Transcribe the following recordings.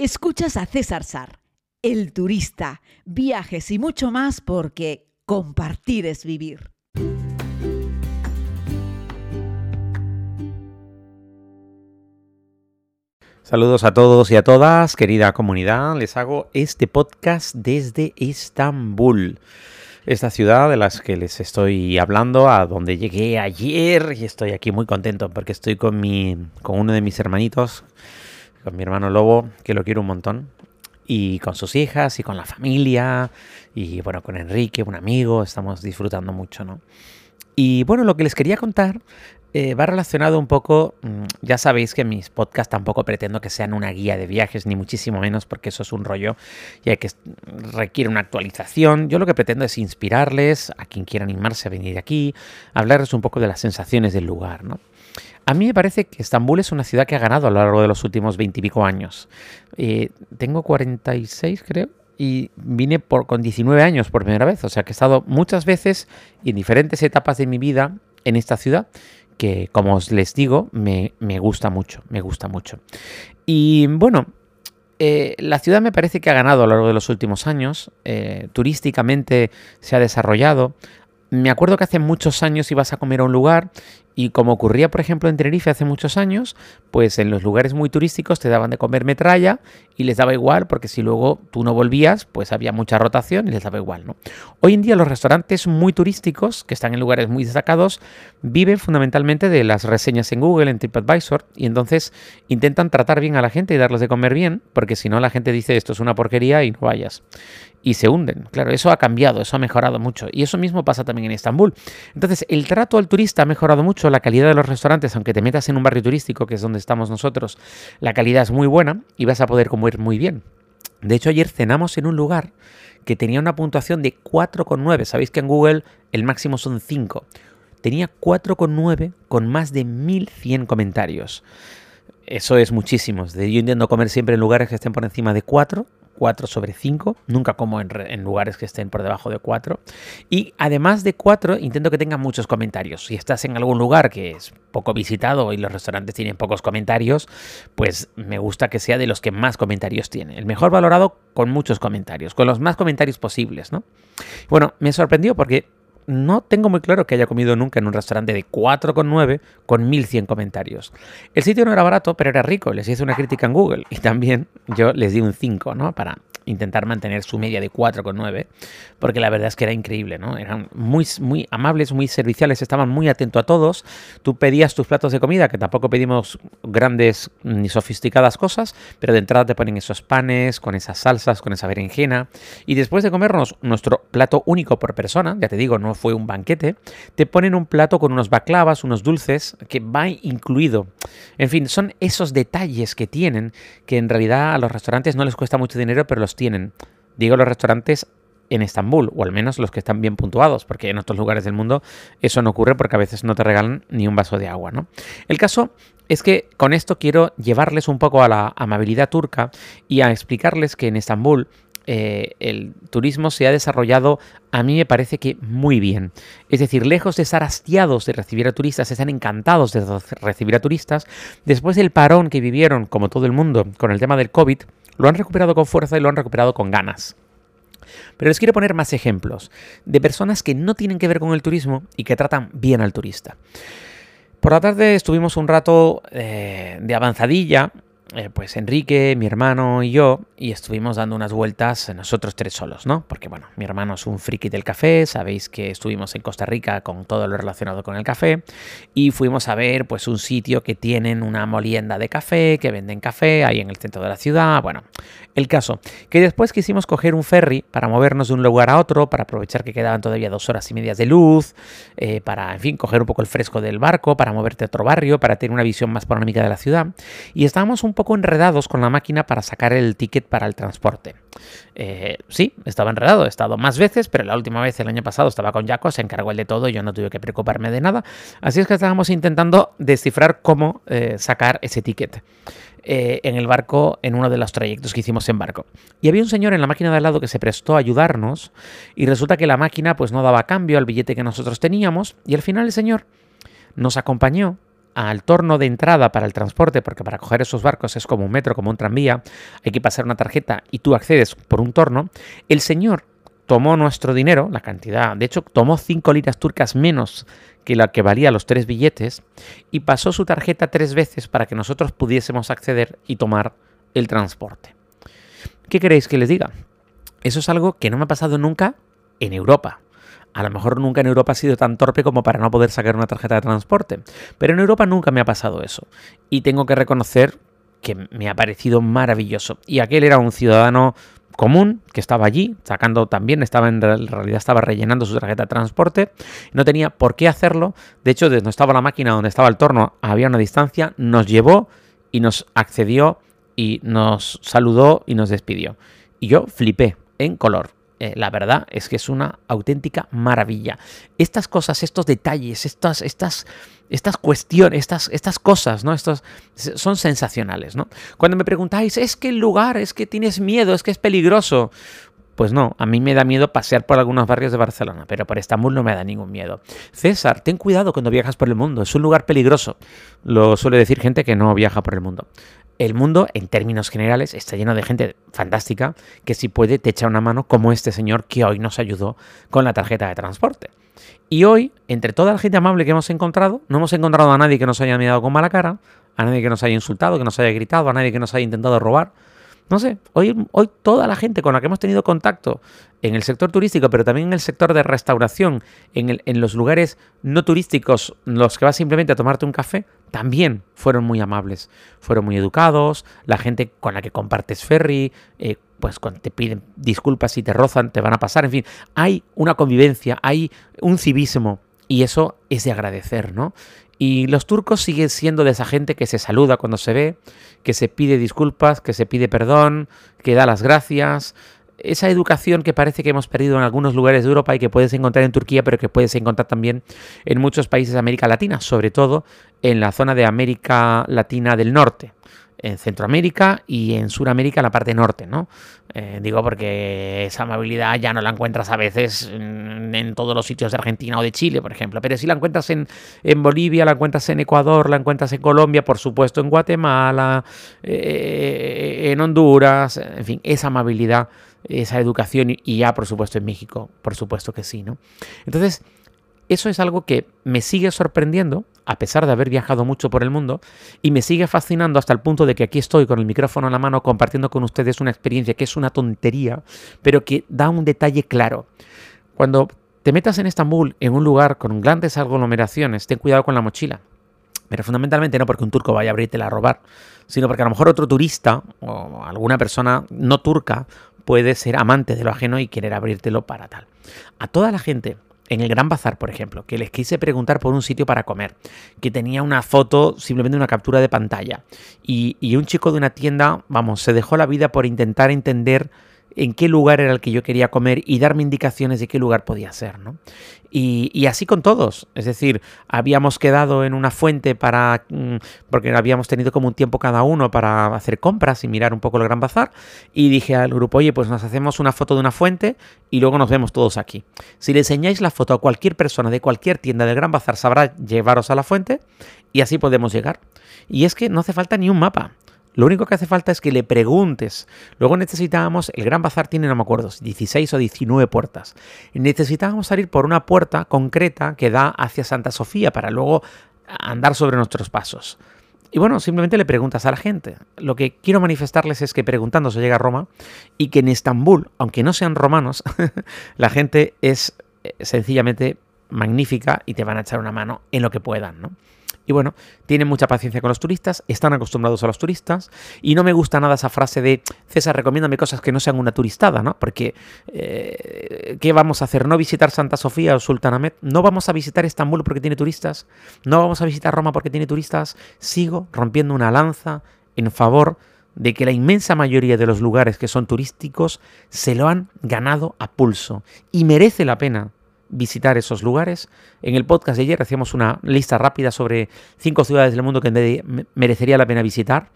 Escuchas a César Sar, el turista, viajes y mucho más porque compartir es vivir. Saludos a todos y a todas, querida comunidad. Les hago este podcast desde Estambul, esta ciudad de las que les estoy hablando, a donde llegué ayer y estoy aquí muy contento porque estoy con mi, con uno de mis hermanitos, con mi hermano Lobo, que lo quiero un montón, y con sus hijas y con la familia y bueno, con Enrique, un amigo, estamos disfrutando mucho, ¿no? Y bueno, lo que les quería contar eh, va relacionado un poco, mm, ya sabéis que mis podcasts tampoco pretendo que sean una guía de viajes, ni muchísimo menos, porque eso es un rollo y hay que requiere una actualización. Yo lo que pretendo es inspirarles a quien quiera animarse a venir aquí, hablarles un poco de las sensaciones del lugar, ¿no? A mí me parece que Estambul es una ciudad que ha ganado a lo largo de los últimos veintipico años. Eh, tengo 46, creo, y vine por, con 19 años por primera vez. O sea que he estado muchas veces y en diferentes etapas de mi vida en esta ciudad que, como os les digo, me, gusta mucho, me gusta mucho. Y bueno, eh, la ciudad me parece que ha ganado a lo largo de los últimos años, eh, turísticamente se ha desarrollado. Me acuerdo que hace muchos años ibas a comer a un lugar y como ocurría, por ejemplo, en Tenerife hace muchos años, pues en los lugares muy turísticos te daban de comer metralla y les daba igual, porque si luego tú no volvías, pues había mucha rotación y les daba igual, ¿no? Hoy en día los restaurantes muy turísticos, que están en lugares muy destacados, viven fundamentalmente de las reseñas en Google, en TripAdvisor, y entonces intentan tratar bien a la gente y darles de comer bien, porque si no la gente dice esto es una porquería y no vayas y se hunden. Claro, eso ha cambiado, eso ha mejorado mucho. Y eso mismo pasa también en Estambul. Entonces, el trato al turista ha mejorado mucho, la calidad de los restaurantes, aunque te metas en un barrio turístico, que es donde estamos nosotros, la calidad es muy buena y vas a poder comer muy bien. De hecho, ayer cenamos en un lugar que tenía una puntuación de 4,9. Sabéis que en Google el máximo son 5. Tenía 4,9 con más de 1100 comentarios. Eso es muchísimo. Yo intento comer siempre en lugares que estén por encima de 4 4 sobre 5, nunca como en, lugares que estén por debajo de 4. Y además de 4, intento que tengan muchos comentarios. Si estás en algún lugar que es poco visitado y los restaurantes tienen pocos comentarios, pues me gusta que sea de los que más comentarios tiene. El mejor valorado con muchos comentarios, con los más comentarios posibles, ¿no? Bueno, me sorprendió porque no tengo muy claro que haya comido nunca en un restaurante de 4,9 con 1100 comentarios. El sitio no era barato, pero era rico. Les hice una crítica en Google y también yo les di un 5, ¿no? Para intentar mantener su media de 4,9, porque la verdad es que era increíble, ¿no? Eran muy, muy amables, muy serviciales, estaban muy atentos a todos. Tú pedías tus platos de comida, que tampoco pedimos grandes ni sofisticadas cosas, pero de entrada te ponen esos panes, con esas salsas, con esa berenjena. Y después de comernos nuestro plato único por persona, ya te digo, no fue un banquete, te ponen un plato con unos baklavas, unos dulces, que va incluido. En fin, son esos detalles que tienen que en realidad a los restaurantes no les cuesta mucho dinero, pero los tienen, digo los restaurantes en Estambul, o al menos los que están bien puntuados, porque en otros lugares del mundo eso no ocurre porque a veces no te regalan ni un vaso de agua, ¿no? El caso es que con esto quiero llevarles un poco a la amabilidad turca y a explicarles que en Estambul eh, el turismo se ha desarrollado, a mí me parece que muy bien. Es decir, lejos de estar hastiados de recibir a turistas, están encantados de recibir a turistas, después del parón que vivieron, como todo el mundo, con el tema del COVID, lo han recuperado con fuerza y lo han recuperado con ganas. Pero les quiero poner más ejemplos de personas que no tienen que ver con el turismo y que tratan bien al turista. Por la tarde estuvimos un rato eh, de avanzadilla eh, pues Enrique, mi hermano y yo, y estuvimos dando unas vueltas nosotros tres solos, ¿no? Porque bueno, mi hermano es un friki del café, sabéis que estuvimos en Costa Rica con todo lo relacionado con el café, y fuimos a ver pues un sitio que tienen una molienda de café, que venden café ahí en el centro de la ciudad, bueno, el caso, que después quisimos coger un ferry para movernos de un lugar a otro, para aprovechar que quedaban todavía dos horas y medias de luz, eh, para, en fin, coger un poco el fresco del barco, para moverte a otro barrio, para tener una visión más panorámica de la ciudad, y estábamos un poco enredados con la máquina para sacar el ticket para el transporte. Eh, sí, estaba enredado, he estado más veces, pero la última vez el año pasado estaba con Jaco, se encargó él de todo, y yo no tuve que preocuparme de nada. Así es que estábamos intentando descifrar cómo eh, sacar ese ticket. Eh, en el barco, en uno de los trayectos que hicimos en barco. Y había un señor en la máquina de al lado que se prestó a ayudarnos y resulta que la máquina pues no daba cambio al billete que nosotros teníamos y al final el señor nos acompañó al torno de entrada para el transporte, porque para coger esos barcos es como un metro, como un tranvía, hay que pasar una tarjeta y tú accedes por un torno, el señor tomó nuestro dinero, la cantidad, de hecho tomó 5 liras turcas menos que la que valía los tres billetes, y pasó su tarjeta tres veces para que nosotros pudiésemos acceder y tomar el transporte. ¿Qué queréis que les diga? Eso es algo que no me ha pasado nunca en Europa. A lo mejor nunca en Europa ha sido tan torpe como para no poder sacar una tarjeta de transporte. Pero en Europa nunca me ha pasado eso. Y tengo que reconocer que me ha parecido maravilloso. Y aquel era un ciudadano común que estaba allí, sacando también, estaba en realidad estaba rellenando su tarjeta de transporte, no tenía por qué hacerlo. De hecho, desde donde estaba la máquina, donde estaba el torno, había una distancia, nos llevó y nos accedió y nos saludó y nos despidió. Y yo flipé en color. Eh, la verdad es que es una auténtica maravilla. Estas cosas, estos detalles, estas, estas, estas cuestiones, estas, estas cosas, ¿no? Estos son sensacionales, ¿no? Cuando me preguntáis, es que el lugar, es que tienes miedo, es que es peligroso. Pues no, a mí me da miedo pasear por algunos barrios de Barcelona, pero por Estambul no me da ningún miedo. César, ten cuidado cuando viajas por el mundo, es un lugar peligroso. Lo suele decir gente que no viaja por el mundo el mundo, en términos generales, está lleno de gente fantástica que si puede te echa una mano, como este señor que hoy nos ayudó con la tarjeta de transporte. Y hoy, entre toda la gente amable que hemos encontrado, no hemos encontrado a nadie que nos haya mirado con mala cara, a nadie que nos haya insultado, que nos haya gritado, a nadie que nos haya intentado robar. No sé, hoy, hoy toda la gente con la que hemos tenido contacto en el sector turístico, pero también en el sector de restauración, en, en los lugares no turísticos, los que vas simplemente a tomarte un café, también fueron muy amables, fueron muy educados, la gente con la que compartes ferry, eh, pues cuando te piden disculpas y te rozan, te van a pasar, en fin, hay una convivencia, hay un civismo y eso es de agradecer, ¿no? Y los turcos siguen siendo de esa gente que se saluda cuando se ve, que se pide disculpas, que se pide perdón, que da las gracias. Esa educación que parece que hemos perdido en algunos lugares de Europa y que puedes encontrar en Turquía, pero que puedes encontrar también en muchos países de América Latina, sobre todo en la zona de América Latina del Norte en Centroamérica y en Sudamérica, en la parte norte, ¿no? Eh, digo porque esa amabilidad ya no la encuentras a veces en, todos los sitios de Argentina o de Chile, por ejemplo, pero si la encuentras en, en Bolivia, la encuentras en Ecuador, la encuentras en Colombia, por supuesto en Guatemala, eh, en Honduras, en fin, esa amabilidad, esa educación y ya, por supuesto, en México, por supuesto que sí, ¿no? Entonces, eso es algo que me sigue sorprendiendo, a pesar de haber viajado mucho por el mundo, y me sigue fascinando hasta el punto de que aquí estoy con el micrófono en la mano compartiendo con ustedes una experiencia que es una tontería, pero que da un detalle claro. Cuando te metas en Estambul, en un lugar con grandes aglomeraciones, ten cuidado con la mochila. Pero fundamentalmente no porque un turco vaya a abrirte a robar, sino porque a lo mejor otro turista o alguna persona no turca puede ser amante de lo ajeno y querer abrírtelo para tal. A toda la gente en el Gran Bazar, por ejemplo, que les quise preguntar por un sitio para comer, que tenía una foto, simplemente una captura de pantalla, y, un chico de una tienda, vamos, se dejó la vida por intentar entender en qué lugar era el que yo quería comer y darme indicaciones de qué lugar podía ser, ¿no? Y, así con todos, es decir, habíamos quedado en una fuente para, mm, porque habíamos tenido como un tiempo cada uno para hacer compras y mirar un poco el Gran Bazar, y dije al grupo, oye, pues nos hacemos una foto de una fuente y luego nos vemos todos aquí. Si le enseñáis la foto a cualquier persona de cualquier tienda del Gran Bazar, sabrá llevaros a la fuente y así podemos llegar. Y es que no hace falta ni un mapa. Lo único que hace falta es que le preguntes. Luego necesitábamos, el Gran Bazar tiene, no me acuerdo, 16 o 19 puertas. Necesitábamos salir por una puerta concreta que da hacia Santa Sofía para luego andar sobre nuestros pasos. Y bueno, simplemente le preguntas a la gente. Lo que quiero manifestarles es que preguntando se llega a Roma y que en Estambul, aunque no sean romanos, la gente es eh, sencillamente magnífica y te van a echar una mano en lo que puedan, ¿no? Y bueno, tienen mucha paciencia con los turistas, están acostumbrados a los turistas, y no me gusta nada esa frase de César, recomiéndame cosas que no sean una turistada, ¿no? Porque, eh, ¿qué vamos a hacer? ¿No visitar Santa Sofía o Sultanahmet? ¿No vamos a visitar Estambul porque tiene turistas? ¿No vamos a visitar Roma porque tiene turistas? Sigo rompiendo una lanza en favor de que la inmensa mayoría de los lugares que son turísticos se lo han ganado a pulso y merece la pena visitar esos lugares. En el podcast de ayer hacíamos una lista rápida sobre cinco ciudades del mundo que merecería la pena visitar.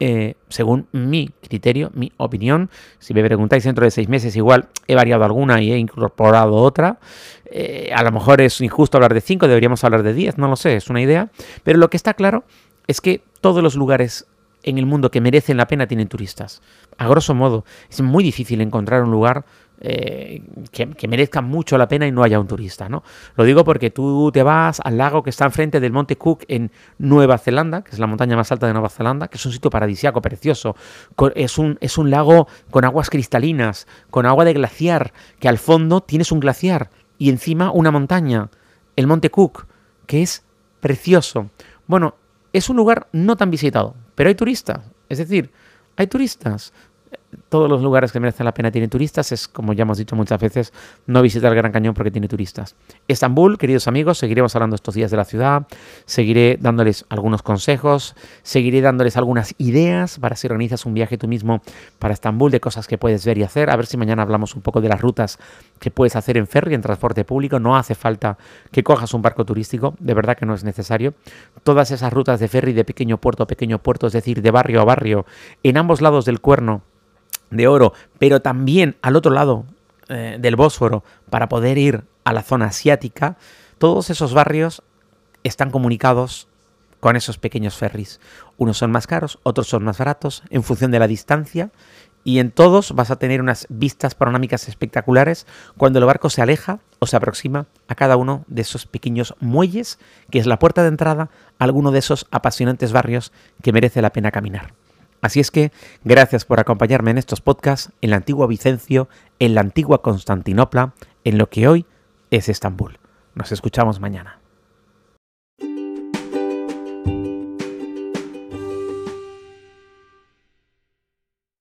eh, según mi criterio, mi opinión. Si me preguntáis dentro de seis meses, igual he variado alguna y he incorporado otra. Eh, a lo mejor es injusto hablar de cinco, deberíamos hablar de diez, no lo sé, es una idea. Pero lo que está claro es que todos los lugares en el mundo que merecen la pena tienen turistas. A grosso modo, es muy difícil encontrar un lugar eh, que, merezca mucho la pena y no haya un turista, ¿no? Lo digo porque tú te vas al lago que está enfrente del Monte Cook en Nueva Zelanda, que es la montaña más alta de Nueva Zelanda, que es un sitio paradisiaco, precioso. Es un, es un lago con aguas cristalinas, con agua de glaciar, que al fondo tienes un glaciar y encima una montaña, el Monte Cook, que es precioso. Bueno, es un lugar no tan visitado, pero hay turistas. Es decir, hay turistas todos los lugares que merecen la pena tienen turistas. Es, como ya hemos dicho muchas veces, no visitar el Gran Cañón porque tiene turistas. Estambul, queridos amigos, seguiremos hablando estos días de la ciudad. Seguiré dándoles algunos consejos. Seguiré dándoles algunas ideas para si organizas un viaje tú mismo para Estambul, de cosas que puedes ver y hacer. A ver si mañana hablamos un poco de las rutas que puedes hacer en ferry, en transporte público. No hace falta que cojas un barco turístico. De verdad que no es necesario. Todas esas rutas de ferry de pequeño puerto a pequeño puerto, es decir, de barrio a barrio, en ambos lados del cuerno de oro, pero también al otro lado eh, del Bósforo para poder ir a la zona asiática, todos esos barrios están comunicados con esos pequeños ferries. Unos son más caros, otros son más baratos, en función de la distancia, y en todos vas a tener unas vistas panorámicas espectaculares cuando el barco se aleja o se aproxima a cada uno de esos pequeños muelles, que es la puerta de entrada a alguno de esos apasionantes barrios que merece la pena caminar. Así es que gracias por acompañarme en estos podcasts en la antigua Vicencio, en la antigua Constantinopla, en lo que hoy es Estambul. Nos escuchamos mañana.